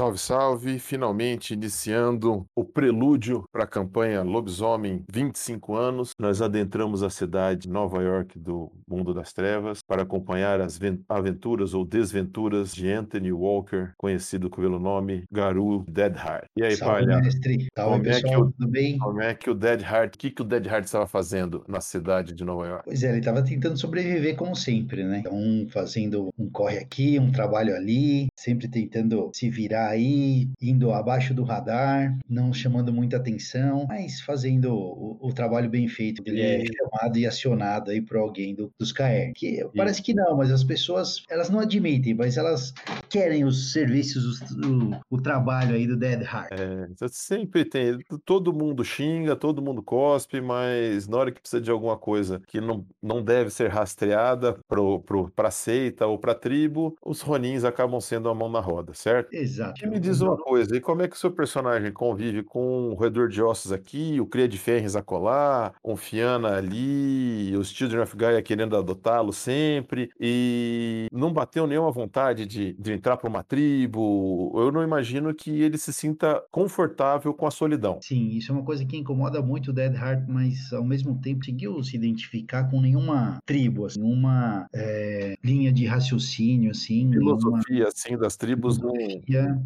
Salve, salve! Finalmente iniciando o prelúdio para a campanha Lobisomem 25 anos. Nós adentramos a cidade de Nova York do Mundo das Trevas para acompanhar as aventuras ou desventuras de Anthony Walker, conhecido pelo nome Garu Deadheart. E aí, salve, palha? mestre! Salve, como pessoal, é que o, tudo bem? Como é que o Deadheart, o que, que o Deadheart estava fazendo na cidade de Nova York? Pois é, ele estava tentando sobreviver como sempre, né? Então, fazendo um corre aqui, um trabalho ali, sempre tentando se virar aí, indo abaixo do radar, não chamando muita atenção, mas fazendo o, o trabalho bem feito. Ele é chamado e acionado aí por alguém do, dos KR. Que parece que não, mas as pessoas, elas não admitem, mas elas querem os serviços, o, o trabalho aí do Dead Heart. É, sempre tem, todo mundo xinga, todo mundo cospe, mas na hora que precisa de alguma coisa que não, não deve ser rastreada pro, pro, pra seita ou pra tribo, os Ronins acabam sendo a mão na roda, certo? Exato. E me diz uma coisa, e como é que o seu personagem convive com o roedor de ossos aqui, o cria de ferros acolá, um Fiana ali, os Children of Gaia querendo adotá-lo sempre, e não bateu nenhuma vontade de, de entrar para uma tribo? Eu não imagino que ele se sinta confortável com a solidão. Sim, isso é uma coisa que incomoda muito o Dead Heart, mas ao mesmo tempo conseguiu se identificar com nenhuma tribo, assim, nenhuma é, linha de raciocínio, assim. Filosofia, nenhuma... assim, das tribos. Filosofia,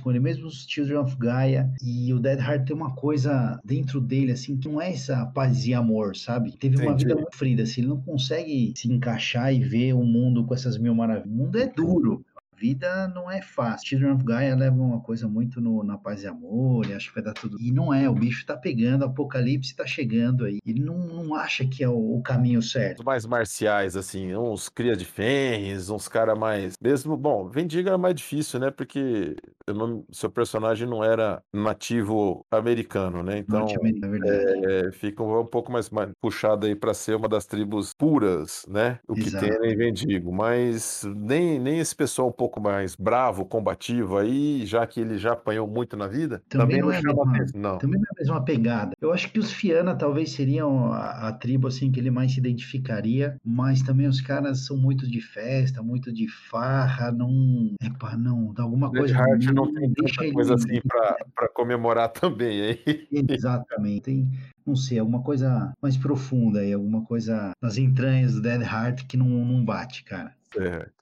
com ele, mesmo os Children of Gaia. E o Dead Heart tem uma coisa dentro dele, assim, que não é essa paz e amor, sabe? Teve Entendi. uma vida muito frida, assim, ele não consegue se encaixar e ver o mundo com essas mil maravilhas. O mundo é duro vida não é fácil. Children of Gaia leva uma coisa muito no, na paz e amor, e acho que vai dar tudo. E não é, o bicho tá pegando, o apocalipse tá chegando aí. Ele não, não acha que é o, o caminho certo. Os mais marciais, assim, uns cria de fênix, uns cara mais. Mesmo, bom, Vendiga era mais difícil, né? Porque não, seu personagem não era nativo americano, né? Então é, é, fica um pouco mais, mais puxado aí para ser uma das tribos puras, né? O que Exato. tem em Vendigo. Mas nem, nem esse pessoal um pouco pouco mais bravo, combativo aí, já que ele já apanhou muito na vida, também, também não, é chama mesma, não. Também não é a mesma pegada. Eu acho que os Fiana talvez seriam a, a, tribo assim que ele mais se identificaria, mas também os caras são muito de festa, muito de farra, não, epa, não, dá alguma Red coisa Heart não, não tem tanta coisa assim para comemorar também, hein? Exatamente. Tem, não sei, alguma coisa mais profunda aí, alguma coisa nas entranhas do Dead Heart que não, não bate, cara.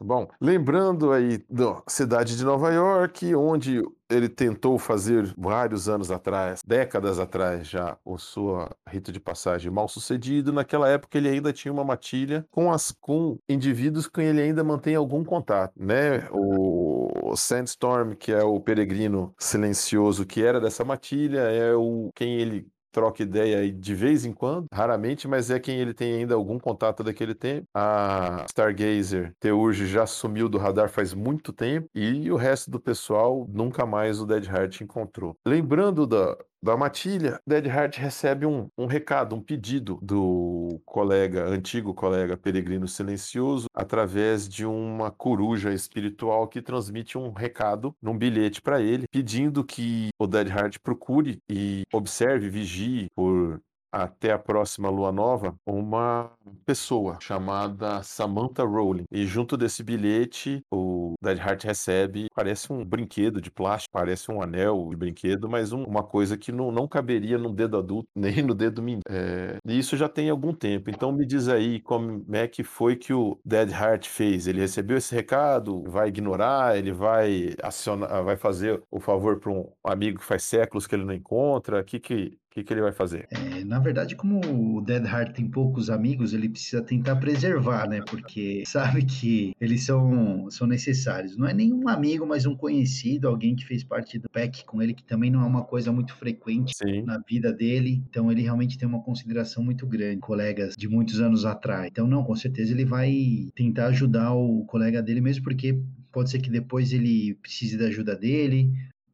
Bom, lembrando aí da cidade de Nova York, onde ele tentou fazer vários anos atrás, décadas atrás já, o seu rito de passagem mal sucedido. Naquela época ele ainda tinha uma matilha com as com indivíduos com ele ainda mantém algum contato, né? O Sandstorm, que é o peregrino silencioso que era dessa matilha, é o quem ele troca ideia aí de vez em quando, raramente, mas é quem ele tem ainda algum contato daquele tempo. A Stargazer Teurge já sumiu do radar faz muito tempo e o resto do pessoal nunca mais o Dead Heart encontrou. Lembrando da, da matilha, Dead Heart recebe um, um recado, um pedido do colega, antigo colega peregrino silencioso, através de uma coruja espiritual que transmite um recado num bilhete para ele, pedindo que o Dead Heart procure e observe, vigie por até a próxima lua nova uma pessoa chamada Samantha Rowling. E junto desse bilhete, o Dead Heart recebe, parece um brinquedo de plástico, parece um anel de brinquedo, mas um, uma coisa que não, não caberia no dedo adulto, nem no dedo menino. É, e isso já tem algum tempo. Então me diz aí como é que foi que o Dead Heart fez. Ele recebeu esse recado, vai ignorar, ele vai acionar, vai fazer o favor para um amigo que faz séculos que ele não encontra. O que que o que, que ele vai fazer? É, na verdade, como o Dead Heart tem poucos amigos, ele precisa tentar preservar, né? Porque sabe que eles são, são necessários. Não é nenhum amigo, mas um conhecido, alguém que fez parte do pack com ele, que também não é uma coisa muito frequente Sim. na vida dele. Então, ele realmente tem uma consideração muito grande, colegas de muitos anos atrás. Então, não, com certeza ele vai tentar ajudar o colega dele, mesmo porque pode ser que depois ele precise da ajuda dele,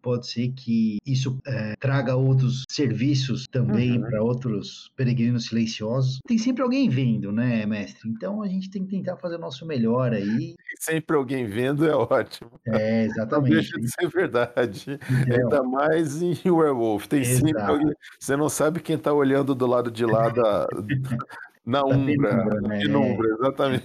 pode ser que isso é, traga outros serviços também uhum. para outros peregrinos silenciosos. Tem sempre alguém vendo, né, mestre? Então a gente tem que tentar fazer o nosso melhor aí. sempre alguém vendo é ótimo. É, exatamente. Não deixa de ser verdade. Então, Ainda mais em Werewolf. Tem exato. sempre alguém. Você não sabe quem está olhando do lado de lá da, na Umbra, penumbra, né? penumbra, exatamente.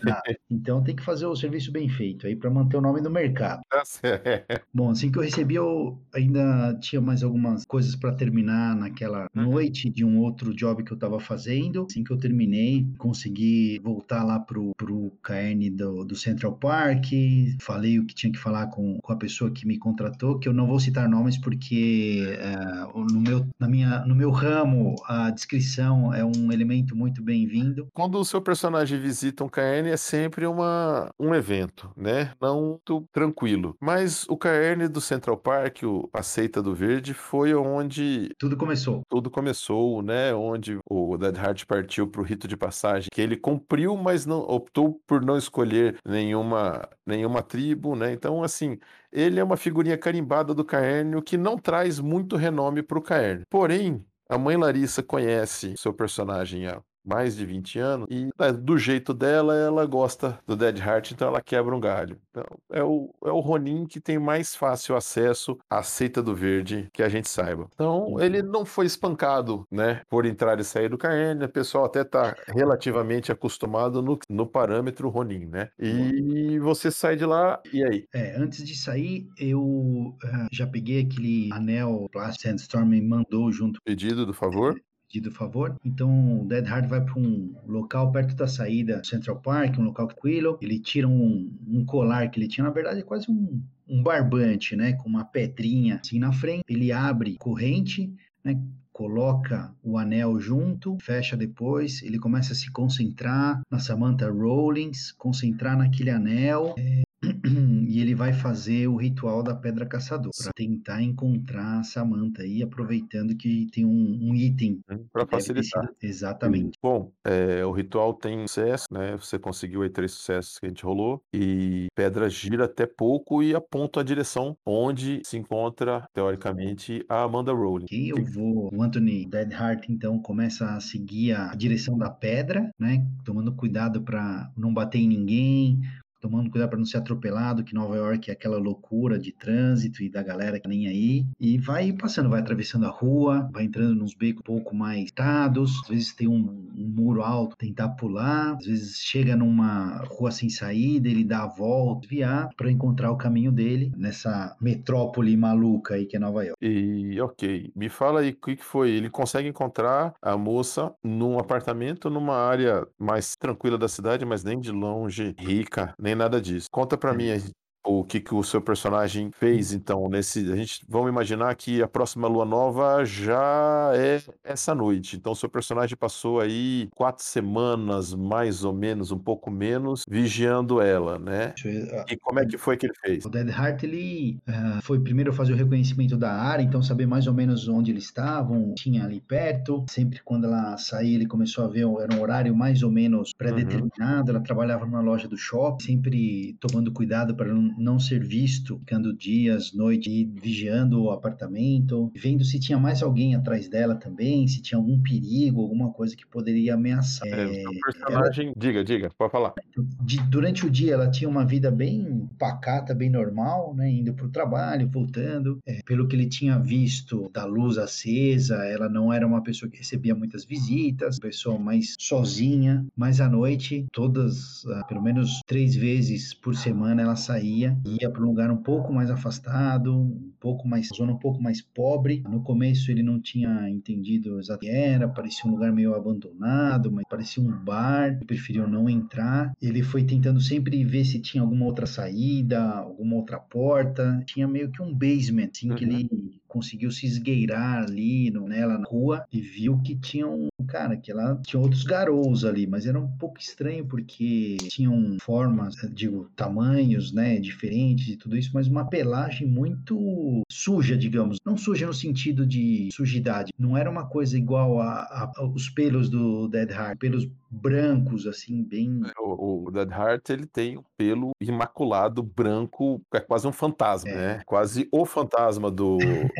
Então tem que fazer o serviço bem feito aí para manter o nome no mercado. Tá certo. Bom, assim que eu recebi, eu ainda tinha mais algumas coisas para terminar naquela uhum. noite de um outro job que eu estava fazendo. Assim que eu terminei, consegui voltar lá pro, pro KN do, do Central Park, falei o que tinha que falar com, com a pessoa que me contratou, que eu não vou citar nomes porque é, no, meu, na minha, no meu ramo a descrição é um elemento muito bem-vindo quando o seu personagem visita um Caerne é sempre uma, um evento, né? Não muito tranquilo. Mas o Caerne do Central Park, o, a Seita do Verde, foi onde... Tudo começou. Tudo começou, né? Onde o Dead Heart partiu para o rito de passagem, que ele cumpriu, mas não optou por não escolher nenhuma, nenhuma tribo, né? Então, assim, ele é uma figurinha carimbada do Caerne, o que não traz muito renome para o Caerne. Porém, a mãe Larissa conhece seu personagem há mais de 20 anos, e né, do jeito dela, ela gosta do Dead Heart, então ela quebra um galho. Então, é o, é o Ronin que tem mais fácil acesso à seita do verde que a gente saiba. Então, ele não foi espancado, né, por entrar e sair do Caerne, o pessoal até tá relativamente acostumado no, no parâmetro Ronin, né? E você sai de lá, e aí? É, antes de sair, eu uh, já peguei aquele anel Plastic Sandstorm me mandou junto. Pedido do favor? Pedido favor. Então, o Dead Hard vai para um local perto da saída Central Park, um local tranquilo. Ele tira um, um colar que ele tinha, na verdade, é quase um, um barbante, né? Com uma pedrinha assim na frente. Ele abre corrente, né? coloca o anel junto, fecha depois, ele começa a se concentrar na Samantha Rollins, concentrar naquele anel. É, e ele vai fazer o ritual da pedra caçadora para tentar encontrar a Samantha aí, aproveitando que tem um, um item hum, para facilitar. Sido... Exatamente. Bom, é, o ritual tem sucesso, né? Você conseguiu aí três sucessos que a gente rolou e pedra gira até pouco e aponta a direção onde se encontra teoricamente a Amanda Rowling. Que eu vou, o Anthony Deadheart então começa a seguir a direção da pedra, né? Tomando cuidado para não bater em ninguém, tomando cuidado para não ser atropelado, que Nova York é aquela loucura de trânsito e da galera que nem aí. E vai passando, vai atravessando a rua, vai entrando nos becos um pouco mais tados, às vezes tem um, um muro alto, tentar pular, às vezes chega numa rua sem saída, ele dá a volta, desviar para encontrar o caminho dele nessa metrópole maluca aí que é Nova York. E ok, me fala aí o que foi. Ele consegue encontrar a moça num apartamento numa área mais tranquila da cidade, mas nem de longe rica, nem nem nada disso. Conta para mim o que, que o seu personagem fez, então, nesse. A gente vamos imaginar que a próxima lua nova já é essa noite. Então, o seu personagem passou aí quatro semanas, mais ou menos, um pouco menos, vigiando ela, né? E como é que foi que ele fez? O Dead Heart, ele uh, foi primeiro fazer o reconhecimento da área, então saber mais ou menos onde eles estavam, tinha ali perto. Sempre quando ela saía, ele começou a ver, era um horário mais ou menos uhum. pré-determinado. Uhum. Ela trabalhava numa loja do shopping, sempre tomando cuidado para não não ser visto, ficando dias, noites, vigiando o apartamento, vendo se tinha mais alguém atrás dela também, se tinha algum perigo, alguma coisa que poderia ameaçar. É, é, personagem, ela, diga, diga, pode falar. De, durante o dia ela tinha uma vida bem pacata, bem normal, né, indo para o trabalho, voltando. É, pelo que ele tinha visto da luz acesa, ela não era uma pessoa que recebia muitas visitas, pessoa mais sozinha, mas à noite, todas, ah, pelo menos três vezes por semana ela saía ia para um lugar um pouco mais afastado, um pouco mais zona um pouco mais pobre. No começo ele não tinha entendido exatamente o que era, parecia um lugar meio abandonado, mas parecia um bar. Ele preferiu não entrar. Ele foi tentando sempre ver se tinha alguma outra saída, alguma outra porta. Tinha meio que um basement, assim, uhum. que ele conseguiu se esgueirar ali no, nela na rua e viu que tinha um cara que ela tinha outros garous ali, mas era um pouco estranho porque tinham formas, digo, tamanhos, né, diferentes e tudo isso, mas uma pelagem muito suja, digamos. Não suja no sentido de sujidade. Não era uma coisa igual a, a, a os pelos do Dead Heart, pelos brancos, assim, bem. É, o, o Dead Heart ele tem um pelo imaculado, branco, é quase um fantasma, É. né? Quase o fantasma do,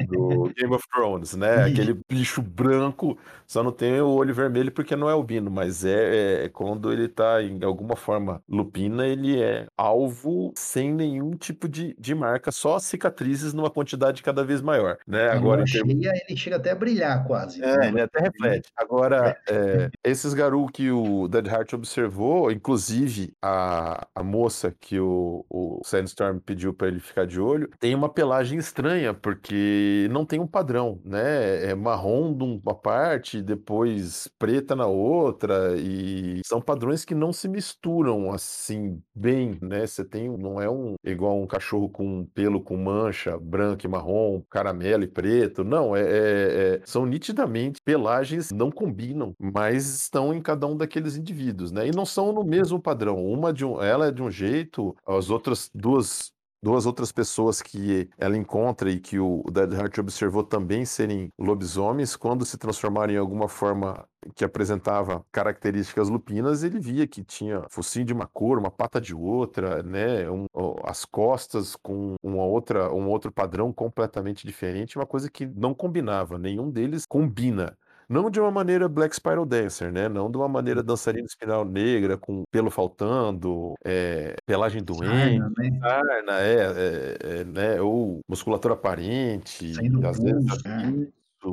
do Game of Thrones, né? Aquele bicho branco, só não tem o olho vermelho porque não é albino, mas é, é quando ele tá em alguma forma lupina, ele é alvo sem nenhum tipo de, de marca, só cicatrizes numa quantidade cada vez maior, né? Agora, em termos- cheia, ele chega até a brilhar quase. é, né? ele até reflete. Agora, é, esses Garou que o Dead Heart observou, inclusive a, a moça que o, o Sandstorm pediu para ele ficar de olho, tem uma pelagem estranha, porque não tem um padrão, né? É marrom de uma parte, depois preta na outra, e são padrões que não se misturam assim bem, né? Você tem, não é um igual um cachorro com pelo com mancha, branco e marrom, caramelo e preto, não, é, é- é- são nitidamente pelagens não combinam, mas estão em cada um daqueles indivíduos, né? E não são no mesmo padrão. Uma de um, ela é de um jeito, as outras duas duas outras pessoas que ela encontra e que o Dead Heart observou também serem lobisomens, quando se transformaram em alguma forma que apresentava características lupinas, ele via que tinha focinho de uma cor, uma pata de outra, né? Um- as costas com uma outra, um outro padrão completamente diferente, uma coisa que não combinava. Nenhum deles combina. Não de uma maneira Black Spiral Dancer, né? Não de uma maneira dançarina espiral negra, com pelo faltando, é, pelagem doente, né? sarna, é, é, é, né? Ou musculatura aparente, Saindo às vezes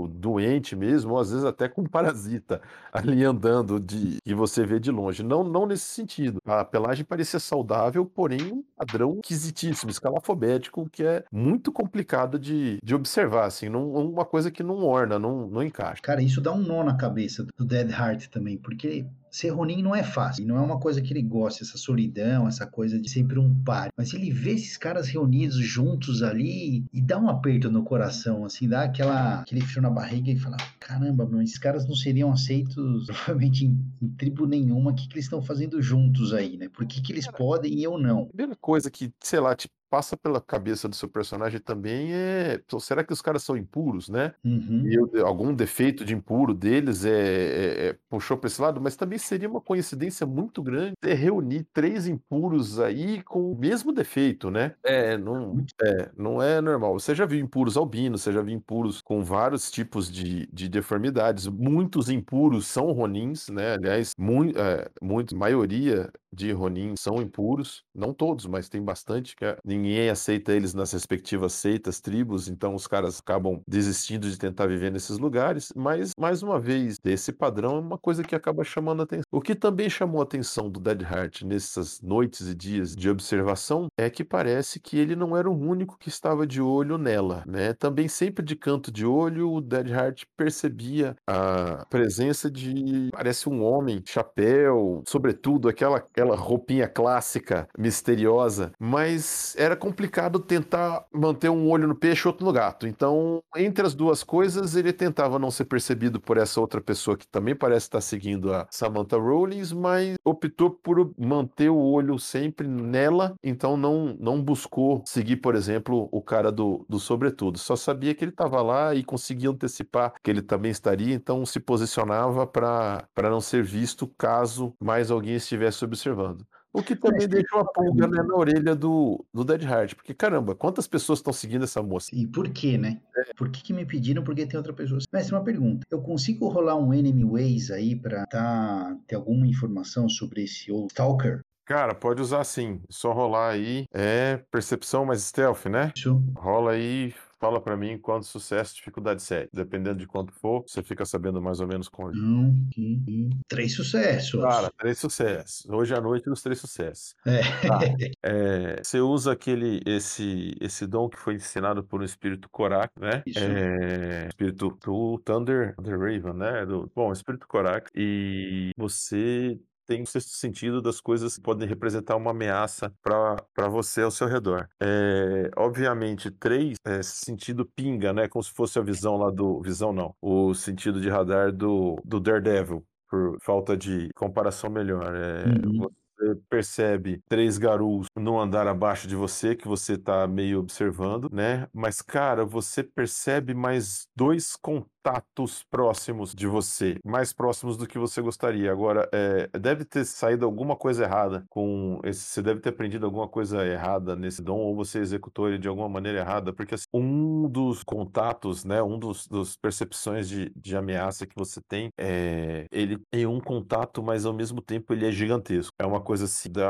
doente mesmo, ou às vezes até com parasita ali andando de e você vê de longe. Não, não nesse sentido. A pelagem parecia saudável, porém um padrão esquisitíssimo, escalafobético, que é muito complicado de, de observar, assim, não, uma coisa que não orna, não, não encaixa. Cara, isso dá um nó na cabeça do Dead Heart também, porque ser Ronin não é fácil, não é uma coisa que ele gosta, essa solidão, essa coisa de sempre um par. Mas ele vê esses caras reunidos juntos ali e dá um aperto no coração, assim, dá aquela, aquele frio na barriga e fala: caramba, meu, esses caras não seriam aceitos provavelmente em, em tribo nenhuma. O que, que eles estão fazendo juntos aí, né? Por que, que eles podem e eu não? A primeira coisa que, sei lá, te passa pela cabeça do seu personagem também é, será que os caras são impuros, né? Uhum. E eu- algum defeito de impuro deles é, é- é- puxou para esse lado, mas também seria uma coincidência muito grande ter reunir três impuros aí com o mesmo defeito, né? É, não é, não é normal. Você já viu impuros albinos, você já viu impuros com vários tipos de, de deformidades. Muitos impuros são ronins, né? Aliás, mui, é, muito, maioria de Ronin são impuros, não todos, mas tem bastante que é- ninguém aceita eles nas respectivas seitas, tribos, então os caras acabam desistindo de tentar viver nesses lugares, mas mais uma vez, esse padrão é uma coisa que acaba chamando a atenção. O que também chamou a atenção do Dead Heart nessas noites e dias de observação é que parece que ele não era o único que estava de olho nela, né? Também sempre de canto de olho, o Dead Heart percebia a presença de parece um homem, chapéu, sobretudo aquela aquela roupinha clássica, misteriosa, mas era complicado tentar manter um olho no peixe e outro no gato. Então, entre as duas coisas, ele tentava não ser percebido por essa outra pessoa que também parece estar seguindo a Samantha Rollins, mas optou por manter o olho sempre nela, então não, não buscou seguir, por exemplo, o cara do, do sobretudo. Só sabia que ele estava lá e conseguia antecipar que ele também estaria, então se posicionava para não ser visto caso mais alguém estivesse observando. O que também Mas deixa uma pulga né, na orelha do, do Dead Heart, porque caramba, quantas pessoas estão seguindo essa moça? E por quê, né? Por que, que me pediram? Porque tem outra pessoa. Mas uma pergunta: eu consigo rolar um Enemy Ways aí pra tá, ter alguma informação sobre esse old Stalker? Cara, pode usar sim, só rolar aí, é percepção mais stealth, né? Isso. Rola aí, fala pra mim quanto sucesso, dificuldade 7. Dependendo de quanto for, você fica sabendo mais ou menos com Um, e- e- três sucessos. Cara, três sucessos. Hoje à noite os três sucessos. É. Tá. É, você usa aquele esse esse dom que foi ensinado por um espírito Korak, né? Isso. É, espírito do Thunder, the Raven, né? Do, bom, espírito Korak e você tem o sexto sentido das coisas que podem representar uma ameaça para você ao seu redor. É, obviamente, três, é, sentido pinga, né? Como se fosse a visão lá do. Visão não. O sentido de radar do, do Daredevil, por falta de comparação melhor. É, Uhum. Você percebe três garus no andar abaixo de você, que você tá meio observando, né? Mas, cara, você percebe mais dois contatos próximos de você, mais próximos do que você gostaria. Agora, é, deve ter saído alguma coisa errada com esse. Você deve ter aprendido alguma coisa errada nesse dom, ou você executou ele de alguma maneira errada, porque assim, um dos contatos, né, um dos, dos percepções de, de ameaça que você tem, é, ele tem um contato, mas ao mesmo tempo ele é gigantesco. É uma coisa assim, dá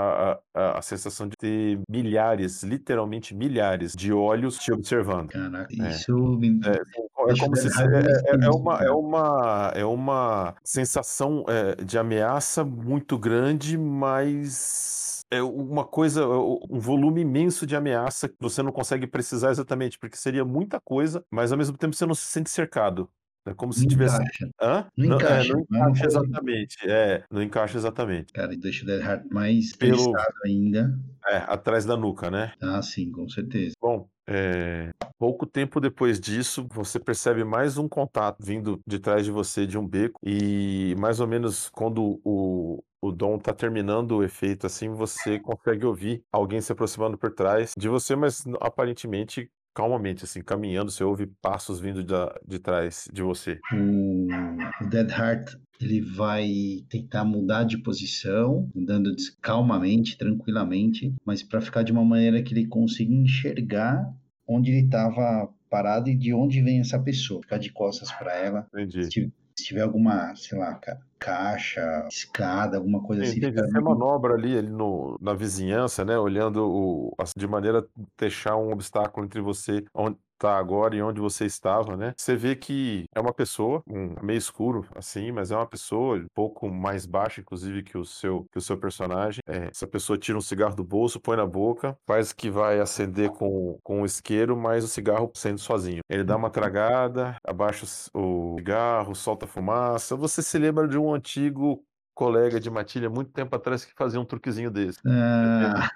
a, a, a sensação de ter milhares, literalmente milhares de olhos te observando. Caraca, É. isso me É, é como se se- é, é- é uma, é, uma, é uma sensação é, de ameaça muito grande, mas é uma coisa, um volume imenso de ameaça que você não consegue precisar exatamente, porque seria muita coisa, mas ao mesmo tempo você não se sente cercado. É como se Não tivesse. encaixa. Hã? Não é, encaixa, não não é uma encaixa exatamente. É, não encaixa exatamente. Cara, deixa o Dead Heart mais Pelo- ainda. É, atrás da nuca, né? Ah, sim, com certeza. Bom, é, pouco tempo depois disso, você percebe mais um contato vindo de trás de você de um beco e mais ou menos quando o, o Dom tá terminando o efeito assim, você consegue ouvir alguém se aproximando por trás de você, mas aparentemente calmamente, assim, caminhando, você ouve passos vindo da, de trás de você. O, Dead Heart ele vai tentar mudar de posição, andando calmamente, tranquilamente, mas para ficar de uma maneira que ele consiga enxergar onde ele estava parado e de onde vem essa pessoa. Ficar de costas para ela. Entendi. Se tiver alguma, sei lá, cara, caixa, escada, alguma coisa assim. Fica Você muito- manobra ali, ali no, na vizinhança, né? Olhando o, assim, de maneira a deixar um obstáculo entre você tá agora e onde você estava, né? Você vê que é uma pessoa, um meio escuro assim, mas é uma pessoa um pouco mais baixa, inclusive, que o seu, que o seu personagem. É, essa pessoa tira um cigarro do bolso, põe na boca, faz que vai acender com, com o isqueiro, mas o cigarro sendo sozinho. Ele dá uma tragada, abaixa o cigarro, solta fumaça. Você se lembra de um antigo colega de matilha muito tempo atrás que fazia um truquezinho desse. Ah,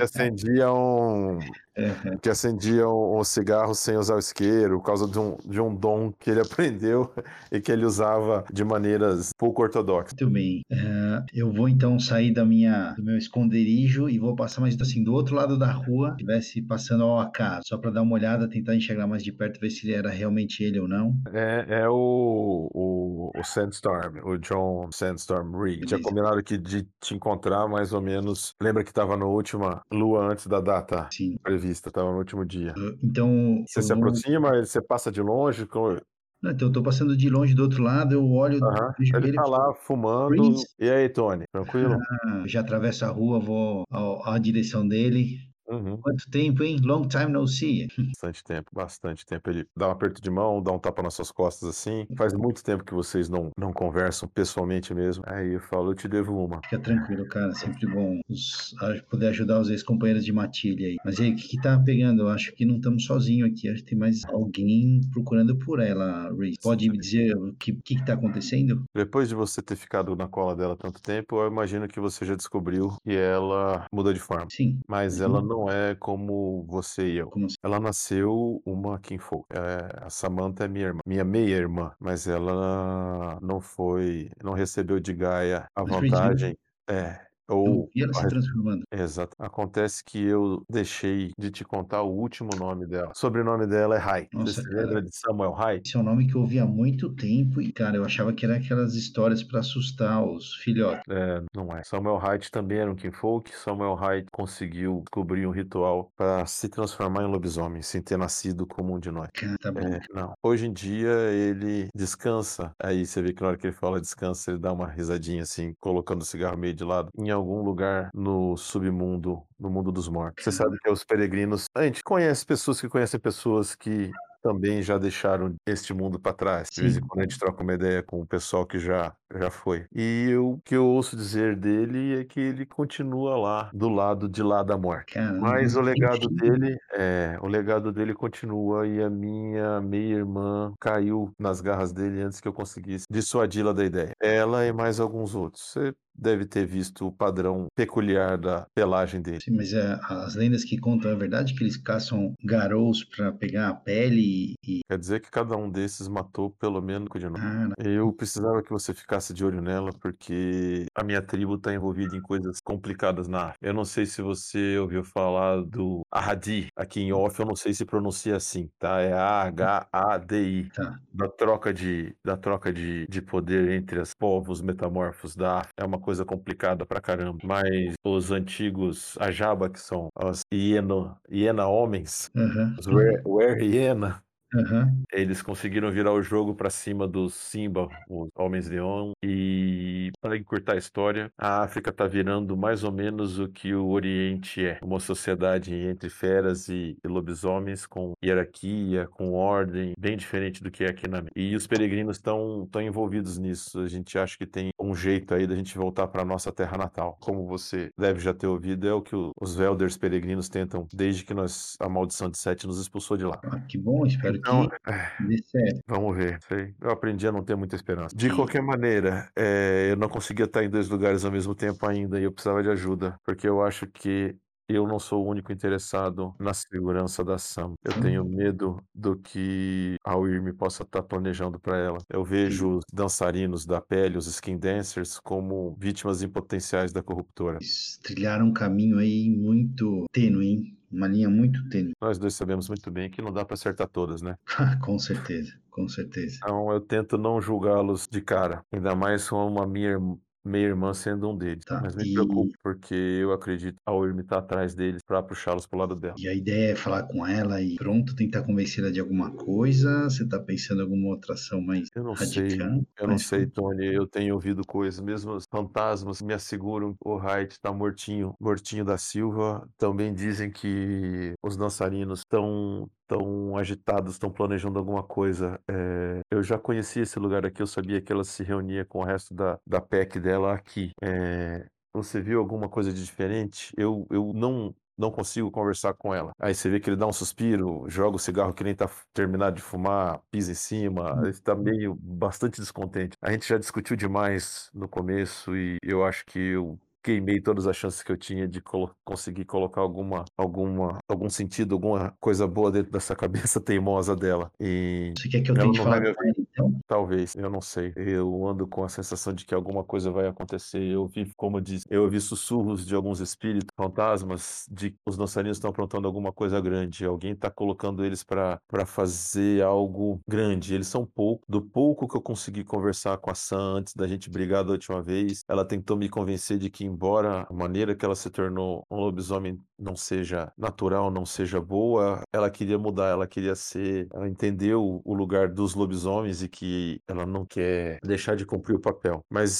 acendia um, é, que acendia um, um cigarro sem usar o isqueiro, por causa de um, de um dom que ele aprendeu e que ele usava de maneiras pouco ortodoxas. Muito bem. Eh, eu vou então sair da minha, do meu esconderijo e vou passar mais assim do outro lado da rua, se estivesse passando ao acaso, só para dar uma olhada, tentar enxergar mais de perto, ver se ele era realmente ele ou não. É, é o, o, o Sandstorm, o John Sandstorm Reed. Tinha combinado que de te encontrar mais ou menos. Lembra que estava na última lua antes da data Sim. prevista, estava no último dia. Eh, Então, Você se vou- aproxima, ele- você passa de longe. com- Não, então eu tô passando de longe do outro lado, eu olho, vejo Ele tá lá fumando. Freeze. E aí, Tony? Tranquilo? ah, já atravesso a rua, vou à direção dele. Uhum. Quanto tempo, hein? Long time no see. Bastante tempo, bastante tempo. Ele dá um aperto de mão, dá um tapa nas suas costas assim. Faz muito tempo que vocês não, não conversam pessoalmente mesmo. Aí eu falo, eu te devo uma. Fica tranquilo, cara. Sempre bom os- poder ajudar os ex-companheiros de matilha aí. Mas aí, o que, que tá pegando? Eu acho que não estamos sozinhos aqui. Acho que tem mais alguém procurando por ela, Reese. Pode me dizer o que, que, que tá acontecendo? Depois de você ter ficado na cola dela tanto tempo, eu imagino que você já descobriu que ela mudou de forma. Sim. Mas Uhum. ela não é como você e eu. Assim? Ela nasceu uma Kinfolk. É, a Samantha é minha irmã, minha meia-irmã, mas ela não foi, não recebeu de Gaia a vantagem. É, ou vi ela se transformando. Exato. Acontece que eu deixei de te contar o último nome dela. O sobrenome dela é Rai. Nossa, Você cara. lembra de Samuel Rai? Esse é um nome que eu ouvi há muito tempo e, cara, eu achava que era aquelas histórias pra assustar os filhotes. É, não é. Samuel Hyde também era um Kinfolk. Samuel Hyde conseguiu descobrir um ritual para se transformar em lobisomem, sem ter nascido como um de nós. Cara, tá bom. É, não. Hoje em dia ele descansa. Aí você vê que na hora que ele fala descansa, ele dá uma risadinha assim, colocando o cigarro meio de lado, em algum lugar no submundo, no mundo dos mortos. Você sabe que é os peregrinos. A gente conhece pessoas que conhecem pessoas que também já deixaram este mundo para trás. De vez em quando a gente troca uma ideia com o pessoal que já, já foi. E eu- o que eu ouço dizer dele é que ele continua lá, do lado de lá da morte. Caramba, Mas o legado dele, é, o legado dele continua e a minha meia-irmã caiu nas garras dele antes que eu conseguisse dissuadi-la da ideia. Ela e mais alguns outros. Você deve ter visto o padrão peculiar da pelagem dele. Sim, mas é, as lendas que contam é verdade que eles caçam garous para pegar a pele e. Quer dizer que cada um desses matou pelo menos de novo. Ah, Eu precisava que você ficasse de olho nela, porque a minha tribo está envolvida em coisas complicadas na África. Eu não sei se você ouviu falar do Ahadi, aqui em off, eu não sei se pronuncia assim, tá? É A-H-A-D-I. tá. Da troca de, da troca de, de poder entre os povos metamorfos da África. É uma coisa complicada pra caramba. Mas os antigos Ajaba, que são os hiena, hiena homens, Aham. os were, were hiena, Aham. eles conseguiram virar o jogo pra cima dos Simba, os Homens-Leão. E para encurtar a história, a África tá virando mais ou menos o que o Oriente é. Uma sociedade entre feras e, e lobisomens com hierarquia, com ordem, bem diferente do que é aqui na América. E os peregrinos estão estão envolvidos nisso. A gente acha que tem um jeito aí da gente voltar para nossa terra natal. Como você deve já ter ouvido, é o que o- os Velders peregrinos tentam desde que nós a maldição de Sete nos expulsou de lá. Ah, que bom, espero Então, dê certo. Vamos ver. Sei. Eu aprendi a não ter muita esperança. De qualquer maneira, é, eu não conseguia estar em dois lugares ao mesmo tempo ainda e eu precisava de ajuda, porque eu acho que eu não sou o único interessado na segurança da Sam. Eu tenho medo do que a Wyrm possa estar planejando para ela. Eu vejo os dançarinos da pele, os skin dancers, como vítimas em potenciais da corruptora. Eles trilharam um caminho aí muito tênue, hein? Uma linha muito tênue. Nós dois sabemos muito bem que não dá para acertar todas, né? com certeza, com certeza. Então eu tento não julgá-los de cara, ainda mais com uma minha irm- meia-irmã sendo um deles. Tá, Mas me e- preocupo, porque eu acredito que a Wyrm tá atrás deles pra puxá-los pro lado dela. E a ideia é falar com ela e pronto, tentar convencê-la de alguma coisa. Você tá pensando em alguma outra ação mais Eu não sei, radical? eu não sei, Tony. Eu tenho ouvido coisas, mesmo os fantasmas me asseguram que o Wright tá mortinho, mortinho da Silva. Também dizem que os dançarinos estão tão agitados, estão planejando alguma coisa. É, eu já conhecia esse lugar aqui, eu sabia que ela se reunia com o resto da, da PEC dela aqui. É, você viu alguma coisa de diferente? Eu, eu não. Não consigo conversar com ela. Aí você vê que ele dá um suspiro, joga o cigarro que nem tá terminado de fumar, pisa em cima, ele tá meio bastante descontente. A gente já discutiu demais no começo e eu acho que eu queimei todas as chances que eu tinha de colo- conseguir colocar alguma, alguma, algum sentido, alguma coisa boa dentro dessa cabeça teimosa dela. E Você quer que eu tente falar vai com ela, então? Talvez, eu não sei. Eu ando com a sensação de que alguma coisa vai acontecer. Eu vi, como eu disse, eu ouvi sussurros de alguns espíritos, fantasmas, de que os dançarinos estão aprontando alguma coisa grande. Alguém está colocando eles para para fazer algo grande. Eles são pouco. Do pouco que eu consegui conversar com a Sam antes da gente brigar da última vez, ela tentou me convencer de que, embora a maneira que ela se tornou um lobisomem não seja natural, não seja boa, ela queria mudar, ela queria ser, ela entendeu o lugar dos lobisomens e que ela não quer deixar de cumprir o papel. Mas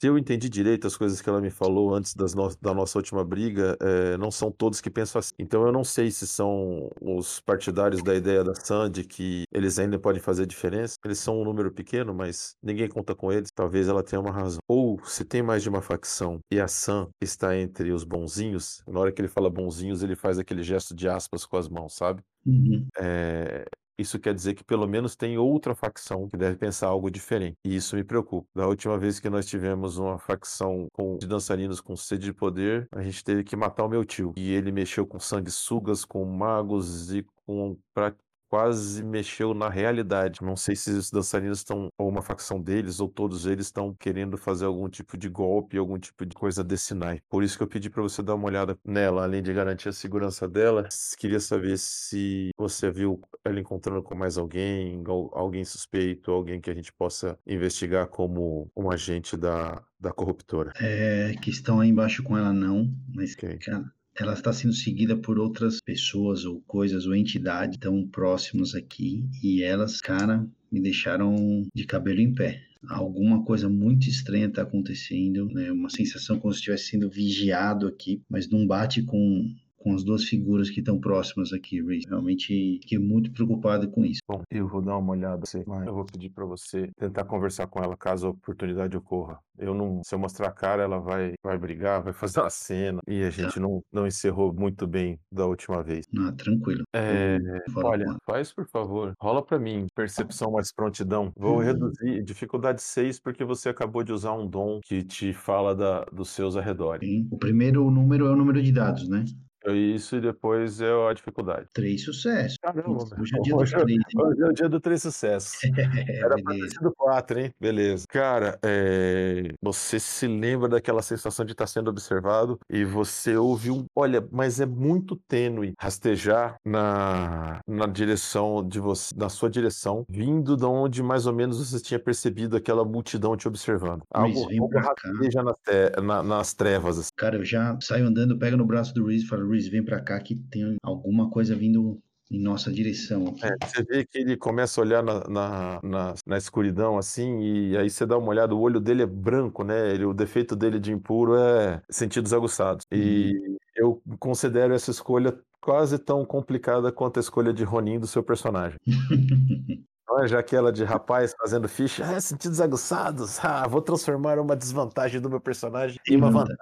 se eu entendi direito as coisas que ela me falou antes no- da nossa última briga, eh, não são todos que pensam assim. Então eu não sei se são os partidários da ideia da Sandy que eles ainda podem fazer diferença. Eles são um número pequeno, mas ninguém conta com eles. Talvez ela tenha uma razão. Ou se tem mais de uma facção e a Sam está entre os bonzinhos, na hora que ele fala bonzinhos, ele faz aquele gesto de aspas com as mãos, sabe? Uhum. É, Isso quer dizer que pelo menos tem outra facção que deve pensar algo diferente. E isso me preocupa. Da última vez que nós tivemos uma facção com, de dançarinos com sede de poder, a gente teve que matar o meu tio. E ele mexeu com sanguessugas, com magos e com pra- quase mexeu na realidade. Não sei se os dançarinos estão, ou uma facção deles, ou todos eles estão querendo fazer algum tipo de golpe, algum tipo de coisa desse naipe. Por isso que eu pedi para você dar uma olhada nela, além de garantir a segurança dela. Queria saber se você viu ela encontrando com mais alguém, al- alguém suspeito, alguém que a gente possa investigar como um agente da, da corruptora. É, que estão aí embaixo com ela, não. Mas, Ok. cara, ela está sendo seguida por outras pessoas ou coisas ou entidades tão próximos aqui. E elas, cara, me deixaram de cabelo em pé. Alguma coisa muito estranha está acontecendo, né? Uma sensação como se estivesse sendo vigiado aqui, mas não bate com, com as duas figuras que estão próximas aqui, Reese. Realmente fiquei muito preocupado com isso. Bom, eu vou dar uma olhada, mas eu vou pedir para você tentar conversar com ela caso a oportunidade ocorra. Eu não, se eu mostrar a cara, ela vai, vai brigar, vai fazer uma cena e a gente não, não encerrou muito bem da última vez. Ah, tranquilo. É, olha, com faz por favor, rola pra mim, percepção mais prontidão. Vou Uhum. reduzir dificuldade 6 porque você acabou de usar um dom que te fala da, dos seus arredores. Sim. O primeiro número é o número de dados, né? É Isso e depois é a dificuldade. Três sucessos. Caramba, meu. hoje é dia do Hoje, três, hein? hoje é o dia do três sucessos. É, Era pra ter sido quatro, hein? Beleza. Cara, é, você se lembra daquela sensação de estar sendo observado e você ouve um. Olha, mas é muito tênue rastejar na, na direção de você, na sua direção, vindo de onde mais ou menos você tinha percebido aquela multidão te observando. Algo, rasteja na te- na- nas trevas. assim. Cara, eu já saio andando, pego no braço do Reese e falo, Vem pra cá que tem alguma coisa vindo em nossa direção aqui. É, você vê que ele começa a olhar na, na, na, na escuridão assim, e aí você dá uma olhada, o olho dele é branco, né? Ele, o defeito dele de impuro é sentidos aguçados. E eu considero essa escolha quase tão complicada quanto a escolha de Ronin do seu personagem. É já aquela de rapaz fazendo ficha, ah, sentidos aguçados, ah, vou transformar uma desvantagem do meu personagem em uma vantagem.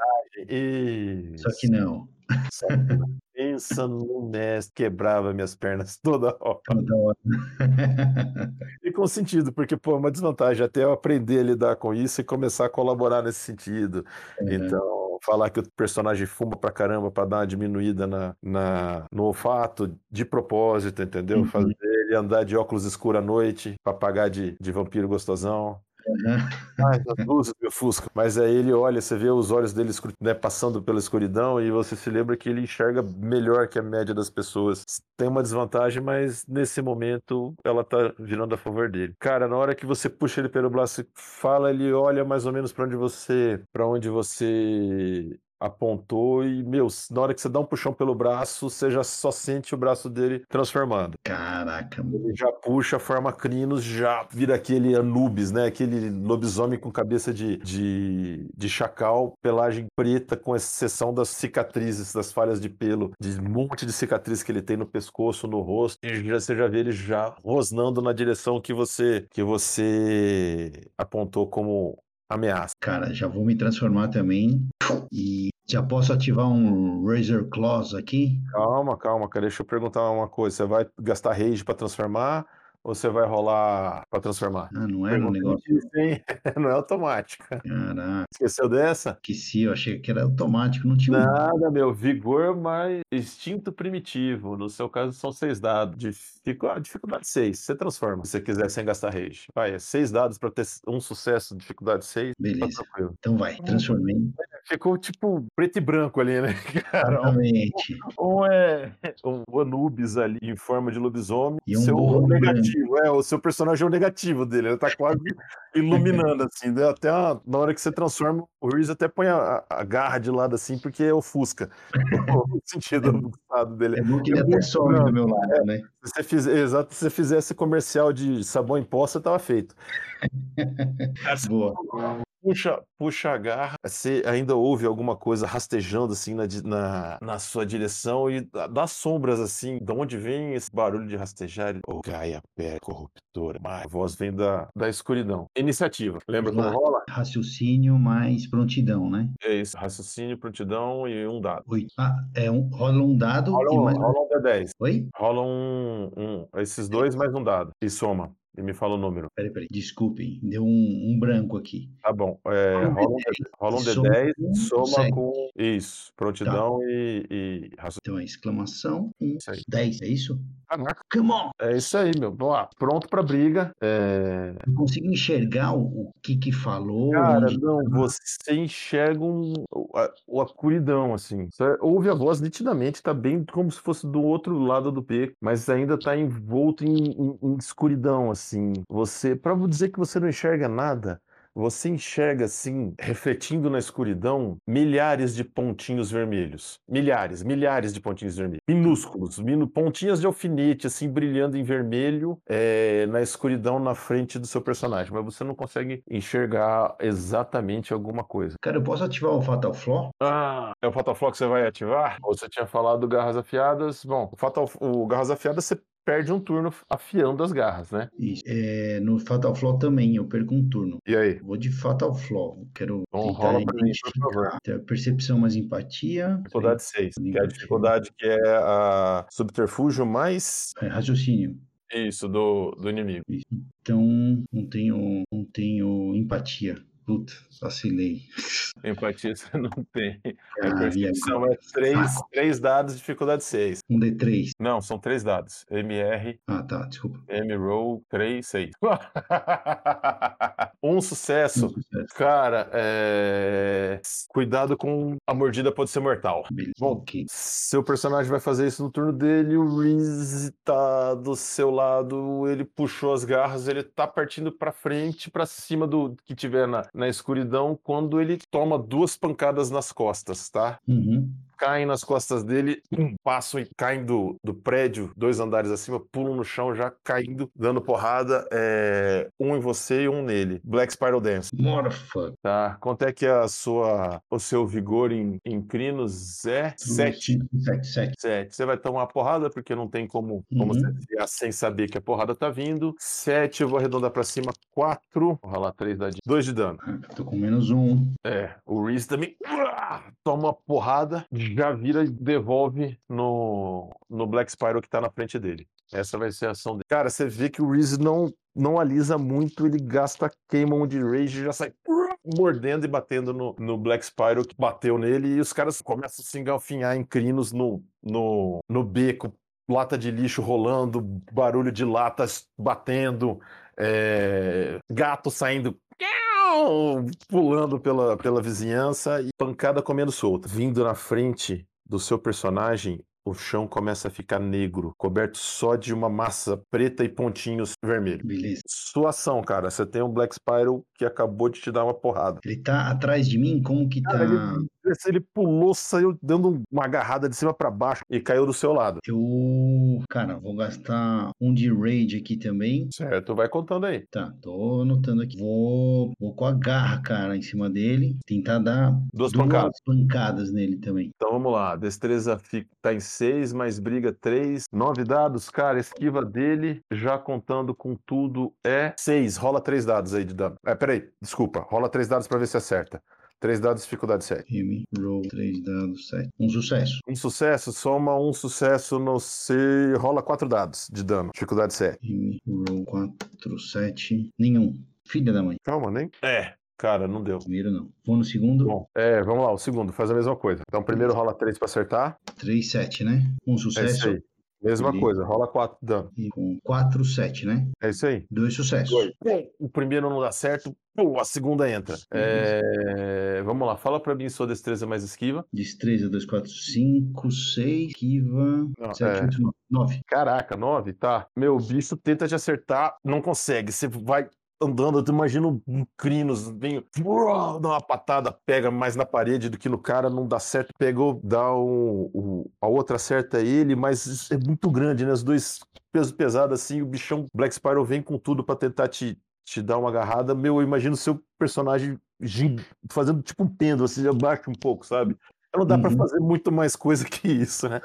Não. Só que não. Pensa no mestre, quebrava minhas pernas toda hora. Toda hora. E com sentido, porque, pô, é uma desvantagem até eu aprender a lidar com isso e começar a colaborar nesse sentido. É. Então, falar que o personagem fuma pra caramba pra dar uma diminuída na, na, no olfato de propósito, entendeu? Uhum. Fazer ele andar de óculos escuros à noite pra pagar de, de vampiro gostosão. Ai, as luzes me ofuscam. Mas aí ele olha, você vê os olhos dele né, passando pela escuridão e você se lembra que ele enxerga melhor que a média das pessoas. Tem uma desvantagem, mas nesse momento ela tá virando a favor dele. Cara, na hora que você puxa ele pelo braço fala, ele olha mais ou menos pra onde você, para onde você apontou e, meu, na hora que você dá um puxão pelo braço, você já só sente o braço dele transformando. Caraca, mano. Ele já puxa, forma crinos, já vira aquele Anubis, né? Aquele lobisomem com cabeça de, de, de chacal, pelagem preta, com exceção das cicatrizes, das falhas de pelo, de um monte de cicatriz que ele tem no pescoço, no rosto. E já, você já vê ele já rosnando na direção que você, que você apontou como ameaça. Cara, já vou me transformar também. E já posso ativar um Razor Claws aqui? Calma, calma, cara. Deixa eu perguntar uma coisa. Você vai gastar rage pra transformar ou você vai rolar pra transformar? Ah, não era um negócio. difícil? Não é automática. Caraca, Esqueceu dessa? que se eu achei que era automático, não tinha. Nada, meu. Vigor mais instinto primitivo. No seu caso, são seis dados. Ah, Dificuldade 6. Você transforma, se você quiser, sem gastar rage. Vai, é seis dados pra ter um sucesso, dificuldade 6. Tá Beleza. tranquilo. Então vai, transformei. Ficou tipo preto e branco ali, né? Cara, Exatamente. um é um Anubis ali em forma de lobisomem. E um seu burro negativo. É, o seu personagem é o negativo dele. Ele tá quase iluminando, assim. né? Até a- na hora que você transforma, o Reese até põe a, a garra de lado assim, porque ofusca o sentido avançado dele. É bom que ele É até muito some do meu lado, né? Se você fizer, exato, se você fizesse comercial de sabão em pó, você tava feito. Cara, Boa. Puxa, puxa a garra, você ainda ouve alguma coisa rastejando assim na, na, na sua direção e da- das sombras assim, de onde vem esse barulho de rastejar? Ô, Gaia Pé, corruptora. Mas a voz vem da, da escuridão. Iniciativa. Lembra como rola? Raciocínio mais prontidão, né? É isso, raciocínio, prontidão e um dado. Oito. Ah, é um, rola um dado Rola e um, mais. rola um D10. Oi? Rola um, um- Esses dois mais um dado. E soma. E me fala o número. Peraí, peraí. Desculpem, deu um, um branco aqui. Tá bom. É, Rola um rola um, D10. D10, rola um Soma D10, com soma com. Isso. Prontidão e, e raciocínio. Então é exclamação, um, Isso aí. 10, é isso? Caraca. Come on! É isso aí, meu. Vamos lá. Pronto pra briga. É... Eu consigo enxergar o, o que que falou. Cara, onde- não, você enxerga um, a, a escuridão, assim. Você ouve a voz nitidamente, tá bem como se fosse do outro lado do beco, mas ainda tá envolto em, em- em escuridão, assim. Você, pra dizer que você não enxerga nada, você enxerga assim, refletindo na escuridão, milhares de pontinhos vermelhos. Milhares, milhares de pontinhos vermelhos. Minúsculos, minu, pontinhas de alfinete, assim, brilhando em vermelho é, na escuridão na frente do seu personagem. Mas você não consegue enxergar exatamente alguma coisa. Cara, eu posso ativar o Fatal Flaw? Ah, é o Fatal Flaw que você vai ativar? Você tinha falado garras afiadas. Bom, o, Fatal, o garras afiadas você perde um turno afiando as garras, né? Isso. É, no Fatal Flaw também, eu perco um turno. E aí? Vou de Fatal Flaw. Quero Então tentar rola pra mim, por favor. percepção mais empatia. Dificuldade 6, que é a dificuldade que é a subterfúgio mais É, raciocínio. isso do, do inimigo. Isso. Então, não tenho, não tenho empatia. Puta, vacilei. Empatia você não tem. A Ah, percepção agora? é 3, Saco. três dados, dificuldade 6. Um D3. Não, são três dados. MR, Ah, tá, desculpa. M-Roll, 3, 6. um sucesso. Um sucesso. Cara, é... cuidado com a mordida pode ser mortal. Beleza. Bom, ok. Seu personagem vai fazer isso no turno dele, o Reese tá do seu lado, ele puxou as garras, ele tá partindo pra frente, pra cima do que tiver na, na escuridão, quando ele toma duas pancadas nas costas, tá? Uhum. Caem nas costas dele, passam e caem do, do prédio, dois andares acima, pulam no chão já caindo, dando porrada, é, um em você e um nele. Black Spiral Dance. Motherfucker. Tá, quanto é que a sua, o seu vigor em, em crinos é? Sete. 7, 7. 7. Você vai tomar porrada, porque não tem como, como Uhum. você desviar sem saber que a porrada tá vindo. 7, eu vou arredondar pra cima. 4. Vou rolar 3 dadinhos. 2 de dano. Tô com menos um. É, o Reese também toma uma porrada, já vira e devolve no, no Black Spyro que tá na frente dele. Essa vai ser a ação dele. Cara, você vê que o Reese não, não alisa muito, ele gasta queima de rage e já sai mordendo e batendo no, no Black Spyro que bateu nele e os caras começam a se engalfinhar em crinos no, no, no beco, lata de lixo rolando, barulho de latas batendo, é, gato saindo pulando pela, pela vizinhança e pancada comendo solta. Vindo na frente do seu personagem, o chão começa a ficar negro, coberto só de uma massa preta e pontinhos vermelhos. Beleza. Sua ação, cara, você tem um Black Spyro que acabou de te dar uma porrada. Ele tá atrás de mim? Como que tá? Cara, ele, ele pulou, saiu dando uma agarrada de cima pra baixo e caiu do seu lado. Eu. Cara, vou gastar um de rage aqui também. Certo, vai contando aí. Tá, tô anotando aqui. Vou, vou com a garra, cara, em cima dele. Tentar dar Duas pancadas. pancadas nele também. Então vamos lá, destreza fica, tá em 6, mais briga 3, 9 dados, cara, esquiva dele, já contando com tudo, é 6, rola 3 dados aí de dano. É, peraí, desculpa, rola 3 dados pra ver se acerta. 3 dados, dificuldade 7. M, roll, 3 dados, 7. Um sucesso. Um sucesso, soma um sucesso no C, rola 4 dados de dano, dificuldade 7. M, roll, 4, 7. Nenhum. Filha da mãe. Calma, nem? É, cara, não deu. Primeiro não. Vou no segundo. Bom, é, vamos lá, o segundo, faz a mesma coisa. Então primeiro rola 3 pra acertar, 3, 7, né? Um é isso sucesso. aí. Mesma coisa, rola 4 de dano. E com 4, 7, né? É isso aí. Dois sucessos. O primeiro não dá certo, pum, a segunda entra. É, Vamos lá, fala pra mim sua destreza mais esquiva. Destreza 2, 4, 5, 6, esquiva. Não, 7, é. 8, 9. 9. Caraca, nove, tá. Meu, o bicho tenta te acertar, não consegue. Você vai andando, tu imagina um Crinos, vem, dá uma patada, pega mais na parede do que no cara, não dá certo. Pegou, dá um, a outra acerta ele, mas é muito grande, né? Os dois pesos pesados assim, o bichão Black Spiral vem com tudo pra tentar te, te dar uma agarrada. Meu, eu imagino seu personagem fazendo tipo um pêndulo, assim, abaixa um pouco, sabe? Não dá pra Uhum. fazer muito mais coisa que isso, né?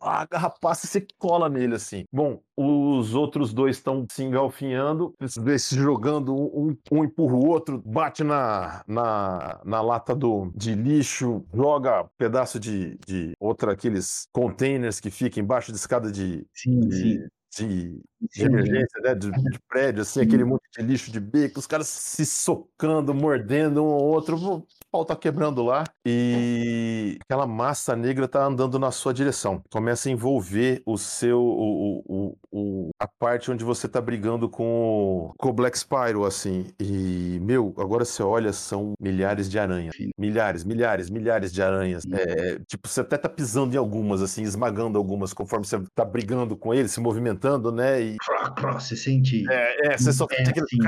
A garra passa e você cola nele assim. Bom, os outros dois estão se engalfinhando, se jogando, um, um empurra o outro, bate na, na, na lata do, de lixo, joga pedaço de, de outra, aqueles containers que ficam embaixo de escada de, Sim, sim. de, de, de Sim, emergência, né? De, de prédio, assim, aquele monte de lixo de beco, os caras se socando, mordendo um ao outro, pau tá quebrando lá e aquela massa negra tá andando na sua direção. Começa a envolver o seu, o, o, o- a parte onde você tá brigando com o, com o Black Spyro, assim. E, meu, agora você olha, são milhares de aranhas. Milhares, milhares, milhares de aranhas. É, tipo, você até tá pisando em algumas, assim, esmagando algumas, conforme você tá brigando com ele, se movimentando, né? E você sente. é, é, você só É, sente aquele, sim.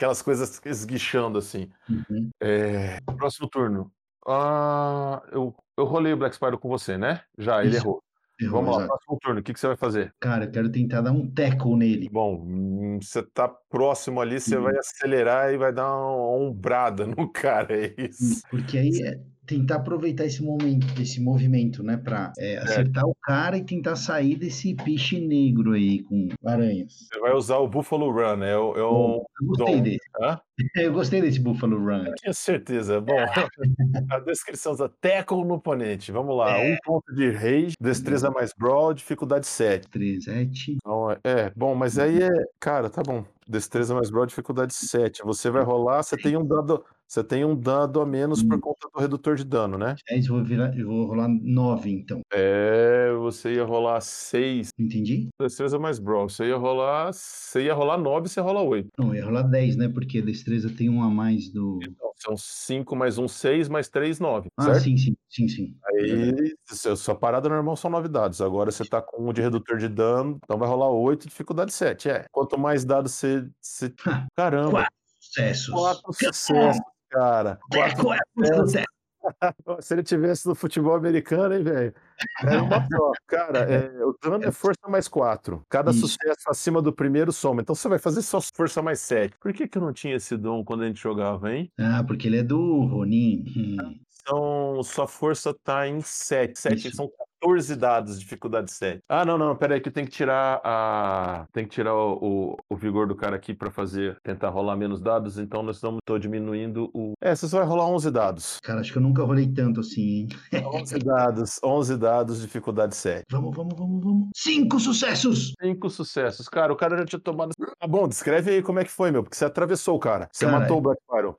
Aquelas coisas esguichando assim. Uhum. É, próximo turno. Ah, eu, eu rolei o Black Spider com você, né? Já, ele Isso. errou. Errou, Vamos lá, exato. próximo turno. O que, que você vai fazer? Cara, eu quero tentar dar um tackle nele. Bom, hum, você tá próximo ali, você Uhum. vai acelerar e vai dar uma ombrada no cara, é isso. Porque aí é tentar aproveitar esse momento, esse movimento, né? Pra é, acertar o cara e tentar sair desse piche negro aí com aranhas. Você vai usar o Buffalo Run, é, o- é Bom, um eu gostei dom. desse. Hã? Eu gostei desse Buffalo Run. Eu tinha certeza. Bom, a descrição da tackle no oponente. Vamos lá. É. Um ponto de rage, destreza mais brawl, dificuldade 7. 37. Então, é- é, bom, mas aí é. Cara, tá bom. Destreza mais brawl, dificuldade 7. Você vai rolar, você tem um dado. Você tem um dado a menos por Hum. conta do redutor de dano, né? 10, eu vou, virar, vou rolar 9, então. É, você ia rolar 6. Entendi? Destreza mais brawl. Você ia rolar. Você ia rolar 9, você rola 8. Não, ia rolar 10, né? Porque a destreza tem um a mais do. Então, são 5 mais 1, 6, mais 3, 9. Ah, certo? sim, sim, sim, sim. Aí, se- sua parada normal são 9 dados. Agora você tá com um de redutor de dano, então vai rolar 8, dificuldade 7. É. Quanto mais dados você. você... Caramba, Quatro sucessos. quatro sucessos, cara. Quatro Teco é teco. Se ele tivesse no futebol americano, hein, velho? Era uma só. Cara, é, o dano é força mais 4. Cada Isso. sucesso acima do primeiro soma. Então você vai fazer só força mais 7. Por que, que eu não tinha esse dom quando a gente jogava, hein? Ah, porque ele é do Ronin. Hum. Então, sua força tá em 7. 7 Isso. são 14 dados, dificuldade 7. Ah, não, não, pera aí que tem que tirar a. Tem que tirar o, o, o vigor do cara aqui pra fazer. Tentar rolar menos dados, então nós estamos tô diminuindo o. É, você só vai rolar 11 dados. Cara, acho que eu nunca rolei tanto assim, hein? 11 dados, 11 dados, dificuldade 7. Vamos, vamos, vamos, vamos. Cinco sucessos! Cinco sucessos. Cara, o cara já tinha tomado. Ah, bom, descreve aí como é que foi, meu, porque você atravessou o cara. Você matou o Black Sparrow.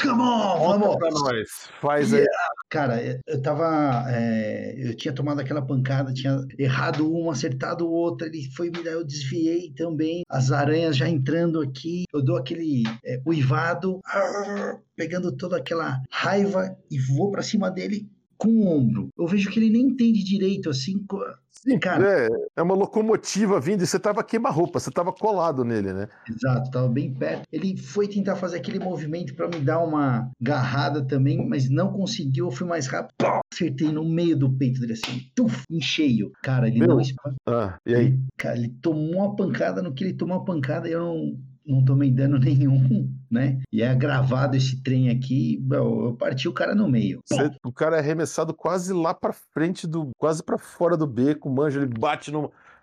Come on, vamos! pra nós. Faz aí. Cara, eu- tava. é, eu tinha tomado aquela pancada, tinha errado um, acertado o outro. Ele foi me dar, eu desviei também. As aranhas já entrando aqui. Eu dou aquele é, uivado, pegando toda aquela raiva e vou pra cima dele com o ombro. Eu vejo que ele nem entende direito, assim. Sim, cara. é, é uma locomotiva vindo e você tava queima-roupa, você tava colado nele, né? Exato, tava bem perto. Ele foi tentar fazer aquele movimento pra me dar uma garrada também, mas não conseguiu. Eu fui mais rápido. Pá, acertei no meio do peito dele assim, tuf, em cheio. Cara, ele Meu. não Ah, e aí? Cara, ele tomou uma pancada, no que ele tomou uma pancada, eu não, não tomei dano nenhum, né? E é gravado esse trem aqui, eu, parti o cara no meio. Você- o cara é arremessado quase lá pra frente do. quase pra fora do beco, manja, ele bate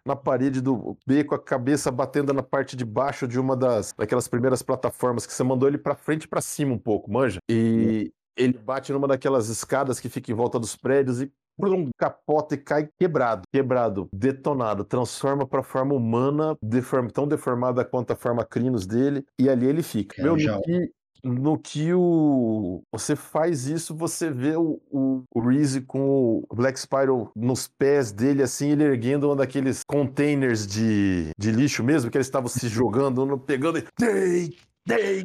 na parede do beco, a cabeça batendo na parte de baixo de uma das daquelas primeiras plataformas que você mandou ele pra frente e pra cima um pouco, manja. E ele bate numa daquelas escadas que fica em volta dos prédios e plum, capota e cai quebrado, quebrado, detonado, transforma pra forma humana, deform, tão deformada quanto a forma crinos dele, e ali ele fica. É, Meu, já- no que, no que o, você faz isso, você vê o, o, o Reese com o Black Spiral nos pés dele, assim, ele erguendo um daqueles containers de, de lixo mesmo, que eles estavam se jogando, pegando e. Dei,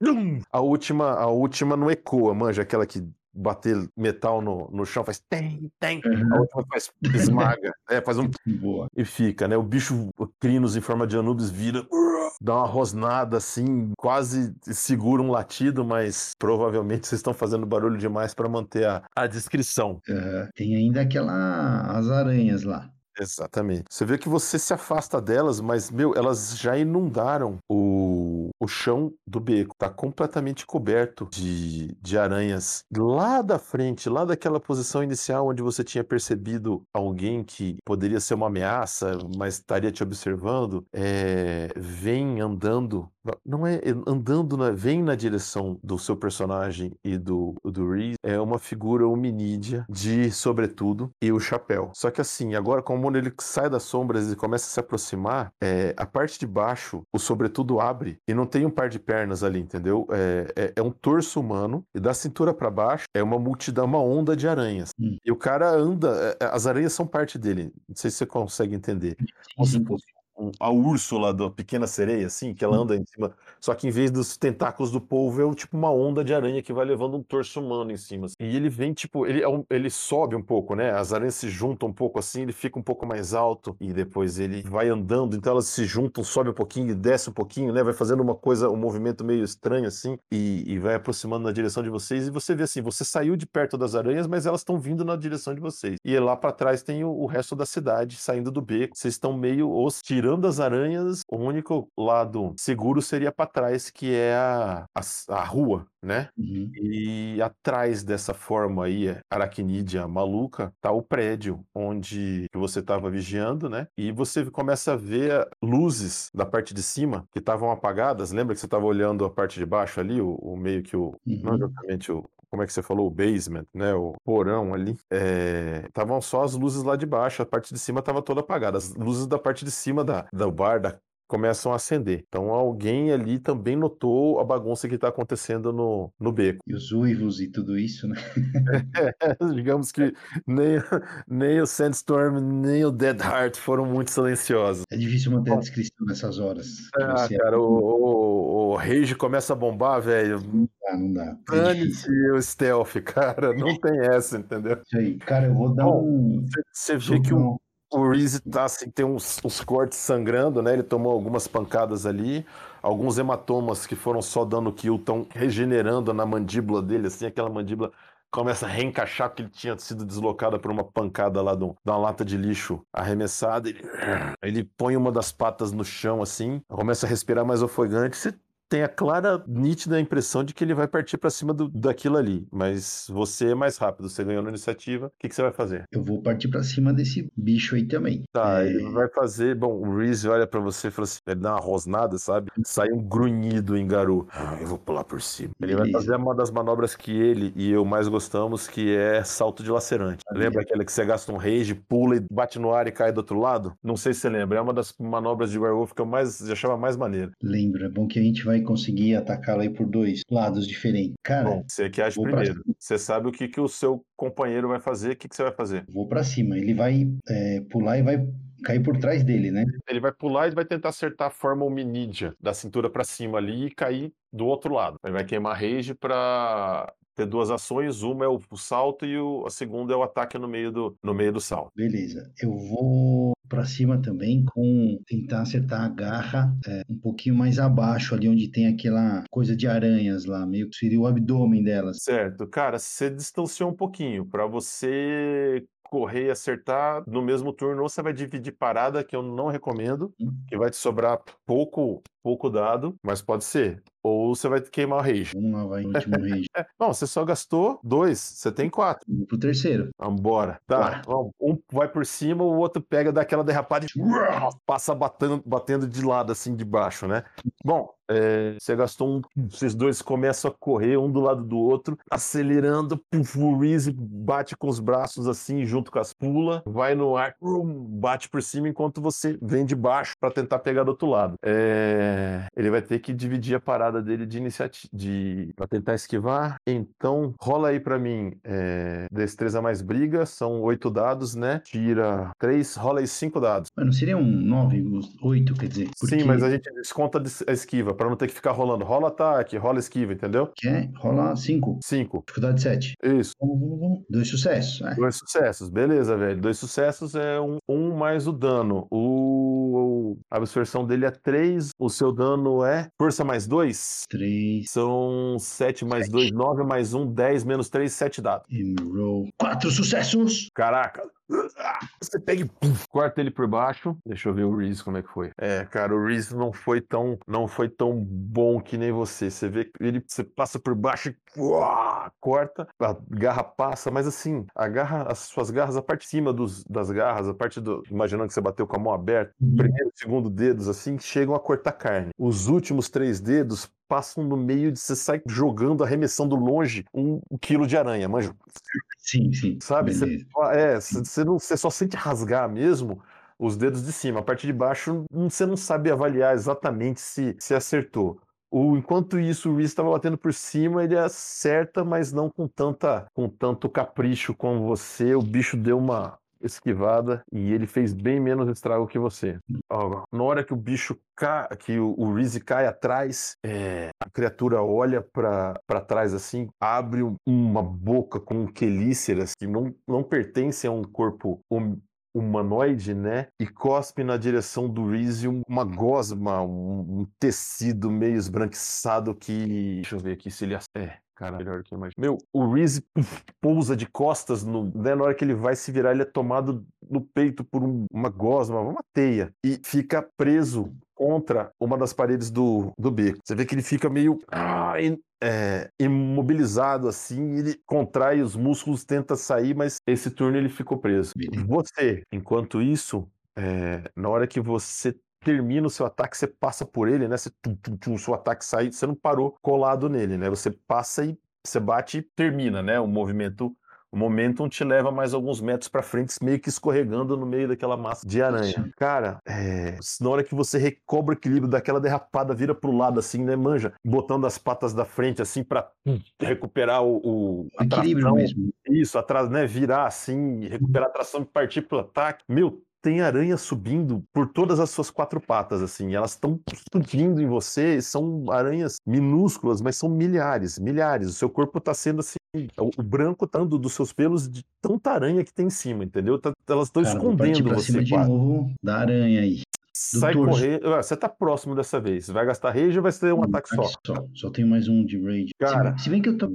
lum. A última, a última não ecoa, manja, aquela que bater metal no, no chão faz tem, tem. A última faz esmaga, é, faz um Boa. e fica, né? O bicho o Crinos em forma de Anubis vira, dá uma rosnada assim, quase segura um latido, mas provavelmente vocês estão fazendo barulho demais para manter a, a descrição. Aham. Tem ainda aquela. as aranhas lá. Exatamente. Você vê que você se afasta delas, mas, meu, elas já inundaram o, o chão do beco. Tá completamente coberto de, de aranhas. Lá da frente, lá daquela posição inicial onde você tinha percebido alguém que poderia ser uma ameaça, mas estaria te observando, é, vem andando. Não é andando, na, vem na direção do seu personagem e do, do Reese. É uma figura hominídea de sobretudo e o chapéu. Só que assim, agora como ele sai das sombras e começa a se aproximar, é, a parte de baixo, o sobretudo abre e não tem um par de pernas ali, entendeu? É, é, é um torso humano e da cintura para baixo é uma multidão, uma onda de aranhas. Hum. E o cara anda, é, as aranhas são parte dele. Não sei se você consegue entender. Como se fosse um, a Úrsula da Pequena Sereia, assim, que ela anda em cima. Só que em vez dos tentáculos do polvo, é tipo uma onda de aranha que vai levando um torso humano em cima. Assim. E ele vem, tipo, ele, é ele sobe um pouco, né? As aranhas se juntam um pouco assim, ele fica um pouco mais alto e depois ele vai andando, então elas se juntam, sobe um pouquinho e desce um pouquinho, né? Vai fazendo uma coisa, um movimento meio estranho assim e, e vai aproximando na direção de vocês. E você vê assim, você saiu de perto das aranhas, mas elas estão vindo na direção de vocês. E lá para trás tem o, o resto da cidade saindo do beco. Vocês estão meio os tirando as aranhas, o único lado seguro seria para trás, que é a, a, a rua, né? Uhum. E atrás dessa forma aí, aracnídea maluca, tá o prédio onde você estava vigiando, né? E você começa a ver luzes da parte de cima que estavam apagadas. Lembra que você estava olhando a parte de baixo ali, o, o meio que o. Uhum. Não exatamente o, como é que você falou, o basement, né, o porão ali, estavam é, só as luzes lá de baixo, a parte de cima estava toda apagada, as luzes da parte de cima da, do bar, da começam a acender. Então alguém ali também notou a bagunça que está acontecendo no, no beco. E os uivos e tudo isso, né? é, digamos que nem, nem o Sandstorm, nem o Dead Heart foram muito silenciosos. É difícil manter a descrição nessas horas. Ah, cara, o, o, o Rage começa a bombar, velho. Não dá, não dá. Dane-se o stealth, cara. Não tem essa, entendeu? Isso aí. Cara, eu vou dar Bom, um... Você vê que o, o Reese tá assim, tem uns, uns, cortes sangrando, né? Ele tomou algumas pancadas ali. Alguns hematomas que foram só dando kill estão regenerando na mandíbula dele, assim, aquela mandíbula começa a reencaixar porque ele tinha sido deslocada por uma pancada lá de uma lata de lixo arremessada. Ele, ele põe uma das patas no chão, assim, começa a respirar mais ofegante. Você tem a clara, nítida impressão de que ele vai partir para cima do, daquilo ali. Mas você é mais rápido, você ganhou na iniciativa. O que, que você vai fazer? Eu vou partir para cima desse bicho aí também. Tá, é... ele vai fazer. Bom, o Reese olha para você e fala assim: ele dá uma rosnada, sabe? Sai um grunhido em Garu. Ah, eu vou pular por cima. Ele vai fazer uma das manobras que ele e eu mais gostamos, que é salto de lacerante. Ah, lembra aquela que você gasta um rage, pula e bate no ar e cai do outro lado? Não sei se você lembra. É uma das manobras de Werewolf que eu mais já achava mais maneira. Lembro, é bom que a gente vai conseguir atacá-lo aí por dois lados diferentes. Cara, Bom, você que age primeiro. Você sabe o que, que o seu companheiro vai fazer, o que, que você vai fazer? Vou para cima. Ele vai é, pular e vai cair por trás dele, né? Ele vai pular e vai tentar acertar a forma hominídea da cintura para cima ali e cair do outro lado. Ele vai queimar rage para ter duas ações, uma é o, salto e o, a segunda é o ataque no meio do, no meio do salto. Beleza. Eu vou para cima também com tentar acertar a garra é, um pouquinho mais abaixo ali onde tem aquela coisa de aranhas lá, meio que seria o abdômen delas. Certo, cara, você distanciou um pouquinho para você correr e acertar no mesmo turno, ou você vai dividir parada, que eu não recomendo, hum. que vai te sobrar pouco pouco dado, mas pode ser. Ou você vai queimar o rage. Vamos lá, vai, último rage. não, você só gastou dois, você tem quatro. Vamos pro terceiro. Vambora. Tá, um vai por cima, o outro pega, dá aquela derrapada e passa batendo, batendo de lado, assim, de baixo, né? Bom, é, você gastou um. Vocês dois começam a correr um do lado do outro, acelerando. Puf, o Reese bate com os braços assim, junto com as pulas, vai no ar, bate por cima enquanto você vem de baixo para tentar pegar do outro lado. É, ele vai ter que dividir a parada dele de iniciativa de... para tentar esquivar. Então, rola aí para mim é, destreza mais briga, são oito dados, né? Tira três, rola aí cinco dados. Mas não seria um nove, oito, quer dizer? Porque... Sim, mas a gente desconta a esquiva para não ter que ficar rolando. Rola ataque, rola esquiva, entendeu? Que é? Rola 5. 5. Dificuldade 7. Isso. Dois sucessos. É. Dois sucessos, beleza, velho. Dois sucessos é um, um mais o dano. O, a absorção dele é 3. O seu dano é força mais 2? 3. São 7 mais 2, 9 mais 1, 10 menos 3, 7 dados. Roll. 4 sucessos! Caraca, você pega e corta ele por baixo. Deixa eu ver o Reese como é que foi. É, cara, o Reese não foi tão, não foi tão bom que nem você. Você vê ele você passa por baixo e corta, a garra passa, mas assim, a garra, as suas garras, a parte de cima dos, das garras, a parte do, imaginando que você bateu com a mão aberta, uhum. primeiro, segundo dedos assim, chegam a cortar carne. Os últimos três dedos passam no meio de você sai jogando, arremessando longe um, quilo de aranha, manja. Sim, sim. Sabe? Você, é, você, não, você só sente rasgar mesmo os dedos de cima. A parte de baixo, você não sabe avaliar exatamente se, se acertou. O, enquanto isso, o Reese estava batendo por cima, ele acerta, mas não com tanta com tanto capricho como você. O bicho deu uma esquivada e ele fez bem menos estrago que você. Ó, na hora que o bicho cai, que o, o Reese cai atrás, é, a criatura olha para trás assim, abre uma boca com quelíceras que não, não pertencem a um corpo hum, humanoide, né? E cospe na direção do Reese uma gosma, um, um, tecido meio esbranquiçado que. Deixa eu ver aqui se ele. É, Cara, melhor que eu imagino. Meu, o Reese pousa de costas, no, né, na hora que ele vai se virar, ele é tomado no peito por um, uma gosma, uma teia, e fica preso contra uma das paredes do, do beco. Você vê que ele fica meio ah, é, imobilizado assim, ele contrai os músculos, tenta sair, mas esse turno ele ficou preso. Você, enquanto isso, é, na hora que você termina o seu ataque, você passa por ele, né? Você, tum, tum, tum, o seu ataque sai, você não parou colado nele, né? Você passa e você bate e termina, né? O movimento, o momentum te leva mais alguns metros para frente, meio que escorregando no meio daquela massa de aranha. Cara, é, na hora que você recobra o equilíbrio daquela derrapada, vira pro lado assim, né? Manja, botando as patas da frente assim para recuperar o, o equilíbrio mesmo. Isso, atrás, né? Virar assim, recuperar a tração e partir pro ataque. Meu, tem aranha subindo por todas as suas quatro patas, assim. Elas estão subindo em você, são aranhas minúsculas, mas são milhares, milhares. O seu corpo está sendo assim, o branco tá andando dos seus pelos de tanta aranha que tem em cima, entendeu? Tá, elas estão escondendo pra você. Cima de novo da aranha aí. Sai correr. Você tá próximo dessa vez. Vai gastar rage ou vai ser um, um ataque, ataque só? só? Só tem mais um de rage. Cara, se, se bem que eu tô.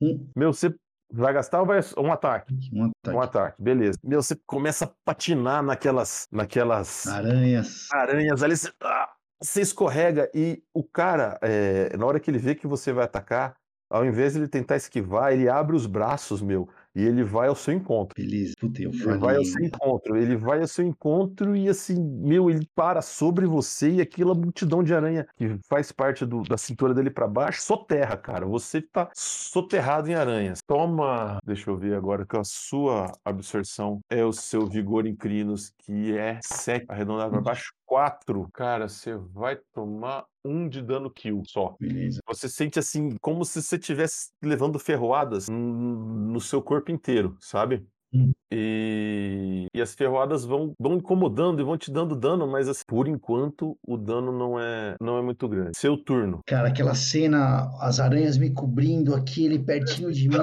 Um... Meu, você Vai gastar ou vai um ataque? Um ataque. Um ataque, beleza. Meu, você começa a patinar naquelas. naquelas aranhas. Aranhas ali. Você, ah, você escorrega e o cara, é, na hora que ele vê que você vai atacar, ao invés de ele tentar esquivar, ele abre os braços, meu, e ele vai ao seu encontro. Beleza, puta, eu falei. Ele vai ao seu encontro, ele vai ao seu encontro e assim, meu, ele para sobre você e aquela multidão de aranha que faz parte do, da cintura dele para baixo, soterra, cara. Você tá soterrado em aranhas. Toma, deixa eu ver agora que a sua absorção é o seu vigor em crinos, que é 7 arredondado para baixo, 4. Cara, você vai tomar um de dano kill só. Beleza. Você sente assim, como se você estivesse levando ferroadas no seu corpo inteiro, sabe? Hum. E... e, as ferroadas vão, vão incomodando e vão te dando dano, mas assim, por enquanto o dano não é, não é muito grande. Seu turno. Cara, aquela cena, as aranhas me cobrindo aqui, ele pertinho de mim.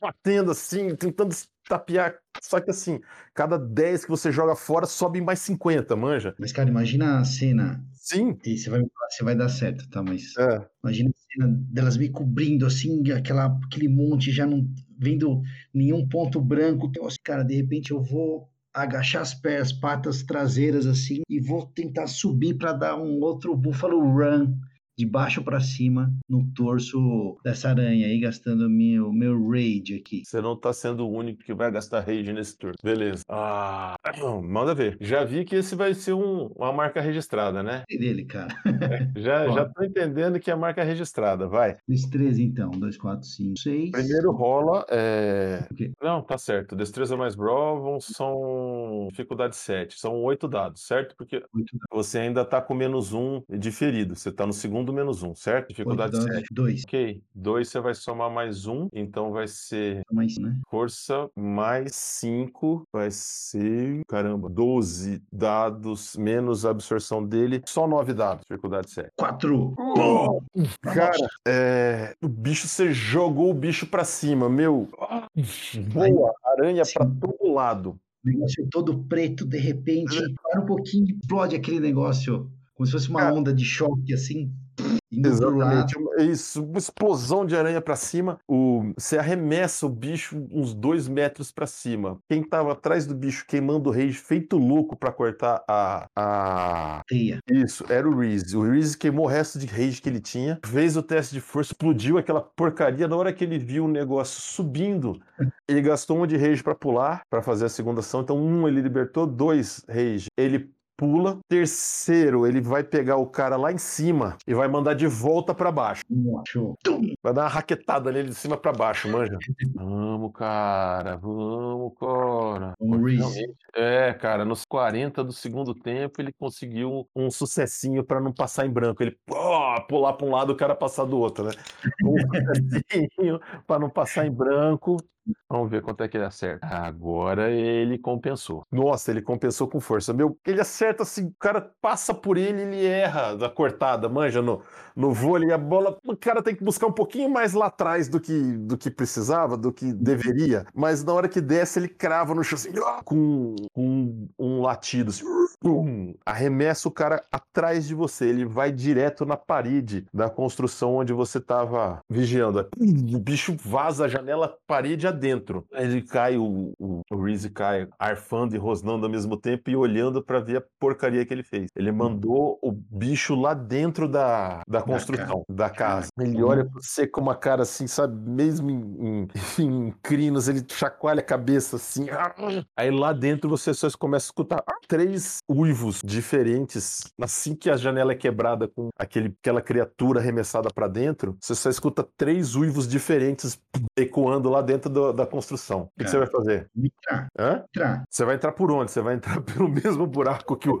Batendo assim, tentando tapear. Só que assim, cada 10 que você joga fora, sobe mais 50, manja. Mas, cara, imagina a cena Sim. E você vai me falar se vai dar certo, tá? Mas é. imagina a cena delas me cobrindo assim, aquela, aquele monte já não vendo nenhum ponto branco. Nossa, cara, de repente eu vou agachar as pés, patas traseiras assim e vou tentar subir para dar um outro Buffalo Run de baixo para cima no torso dessa aranha aí, gastando meu, meu rage aqui. Você não tá sendo o único que vai gastar rage nesse turno. Beleza. Ah, manda ver. Já vi que esse vai ser um, uma marca registrada, né? E dele, cara. É, já, já tô entendendo que é marca registrada, vai. Destreza então, 2, 4, 5, 6. Primeiro rola é... Não, tá certo. Destreza mais Brawl são dificuldade 7. São 8 dados, certo? Porque você ainda tá com menos um de ferido. Você tá no segundo do menos um, certo? Dificuldade 7. 2. Ok. 2 você vai somar mais um, então vai ser mais, né? força mais 5, vai ser, caramba, 12 dados menos a absorção dele, só 9 dados, dificuldade 7. 4. Oh, cara, é, o bicho, você jogou o bicho pra cima, meu. Boa, aranha Sim. pra todo lado. negócio todo preto, de repente, para um pouquinho, explode aquele negócio, como se fosse uma onda de choque, assim, Exatamente. Isso, uma explosão de aranha para cima. O, você arremessa o bicho uns dois metros para cima. Quem tava atrás do bicho queimando o rage, feito louco para cortar a. a... Teia. Isso, era o Reese. O Reese queimou o resto de rage que ele tinha, fez o teste de força, explodiu aquela porcaria. Na hora que ele viu o negócio subindo, ele gastou um de rage para pular, para fazer a segunda ação. Então, um ele libertou, dois rage. Ele pula. Terceiro, ele vai pegar o cara lá em cima e vai mandar de volta para baixo. Vai dar uma raquetada nele de cima para baixo, manja. vamos, cara, vamos, cara. É, cara, nos 40 do segundo tempo ele conseguiu um sucessinho para não passar em branco. Ele oh, pular para um lado e o cara passar do outro, né? Um sucessinho para não passar em branco Vamos ver quanto é que ele acerta. Agora ele compensou. Nossa, ele compensou com força. Meu, ele acerta assim, o cara passa por ele, ele erra da cortada, manja, no, no vôlei, a bola, o cara tem que buscar um pouquinho mais lá atrás do que, do que precisava, do que deveria, mas na hora que desce, ele crava no chão assim, com, com um latido, assim, pum, arremessa o cara atrás de você, ele vai direto na parede da construção onde você estava vigiando. O bicho vaza a janela, parede adentro. Ele cai, o, o, o Reese cai arfando e rosnando ao mesmo tempo e olhando para ver a porcaria que ele fez. Ele mandou o bicho lá dentro da, da construção, da casa. Ele olha pra você com uma cara assim, sabe, mesmo em, em, em crinos, ele chacoalha a cabeça assim. Aí lá dentro você só começa a escutar três uivos diferentes. Assim que a janela é quebrada com aquele, aquela criatura arremessada para dentro, você só escuta três uivos diferentes ecoando lá dentro do, da construção. O que, que, você vai fazer? Entrar. Hã? Entrar. Você vai entrar por onde? Você vai entrar pelo mesmo buraco que o,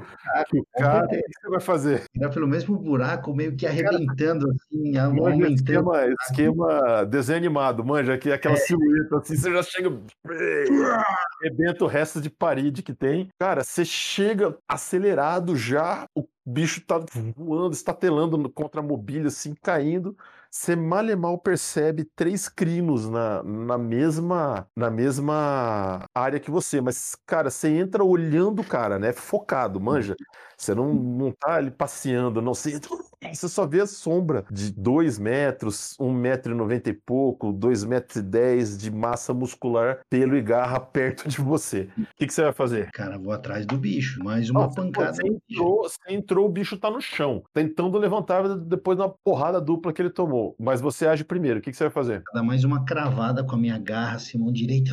que o cara. O que você vai fazer? Entrar pelo mesmo buraco, meio que arrebentando, assim, aumentando. Esquema, esquema desenho animado, manja, que aquela é. silhueta assim, você já chega. Arrebenta o resto de parede que tem. Cara, você chega acelerado já, o bicho tá voando, estatelando contra a mobília, assim, caindo você mal e mal percebe três crinos na, na, mesma, na mesma área que você. Mas, cara, você entra olhando o cara, né? Focado, manja. Você não, não tá ali passeando, não. Você, você só vê a sombra de 2 metros, 1,90 um metro e noventa e pouco, 2 metros e 10 de massa muscular, pelo e garra perto de você. O que, que você vai fazer? Cara, vou atrás do bicho. Mais uma pancada. Você entrou, você entrou, o bicho tá no chão, tentando levantar depois da porrada dupla que ele tomou. Mas você age primeiro. O que, que você vai fazer? Dá mais uma cravada com a minha garra, assim, mão direita.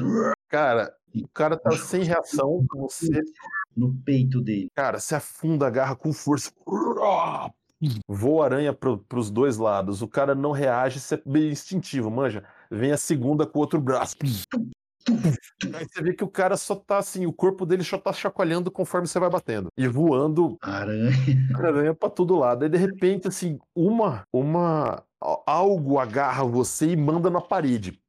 Cara, o cara tá sem reação, você no peito dele. Cara, se afunda, agarra com força. Voa aranha pro, pros dois lados. O cara não reage, isso é meio instintivo, manja. Vem a segunda com o outro braço. Aí você vê que o cara só tá assim, o corpo dele só tá chacoalhando conforme você vai batendo. E voando aranha, aranha pra todo lado. Aí de repente, assim, uma, uma algo agarra você e manda na parede.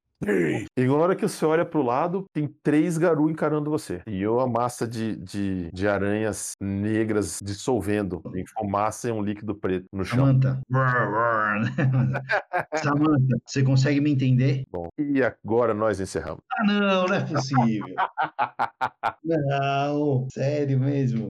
E na hora que você olha pro lado, tem três garu encarando você. E uma massa de, de, de aranhas negras dissolvendo em fumaça e um líquido preto no chão. Samanta. Samanta, você consegue me entender? Bom, e agora nós encerramos. Ah, não, não é possível. não, sério mesmo.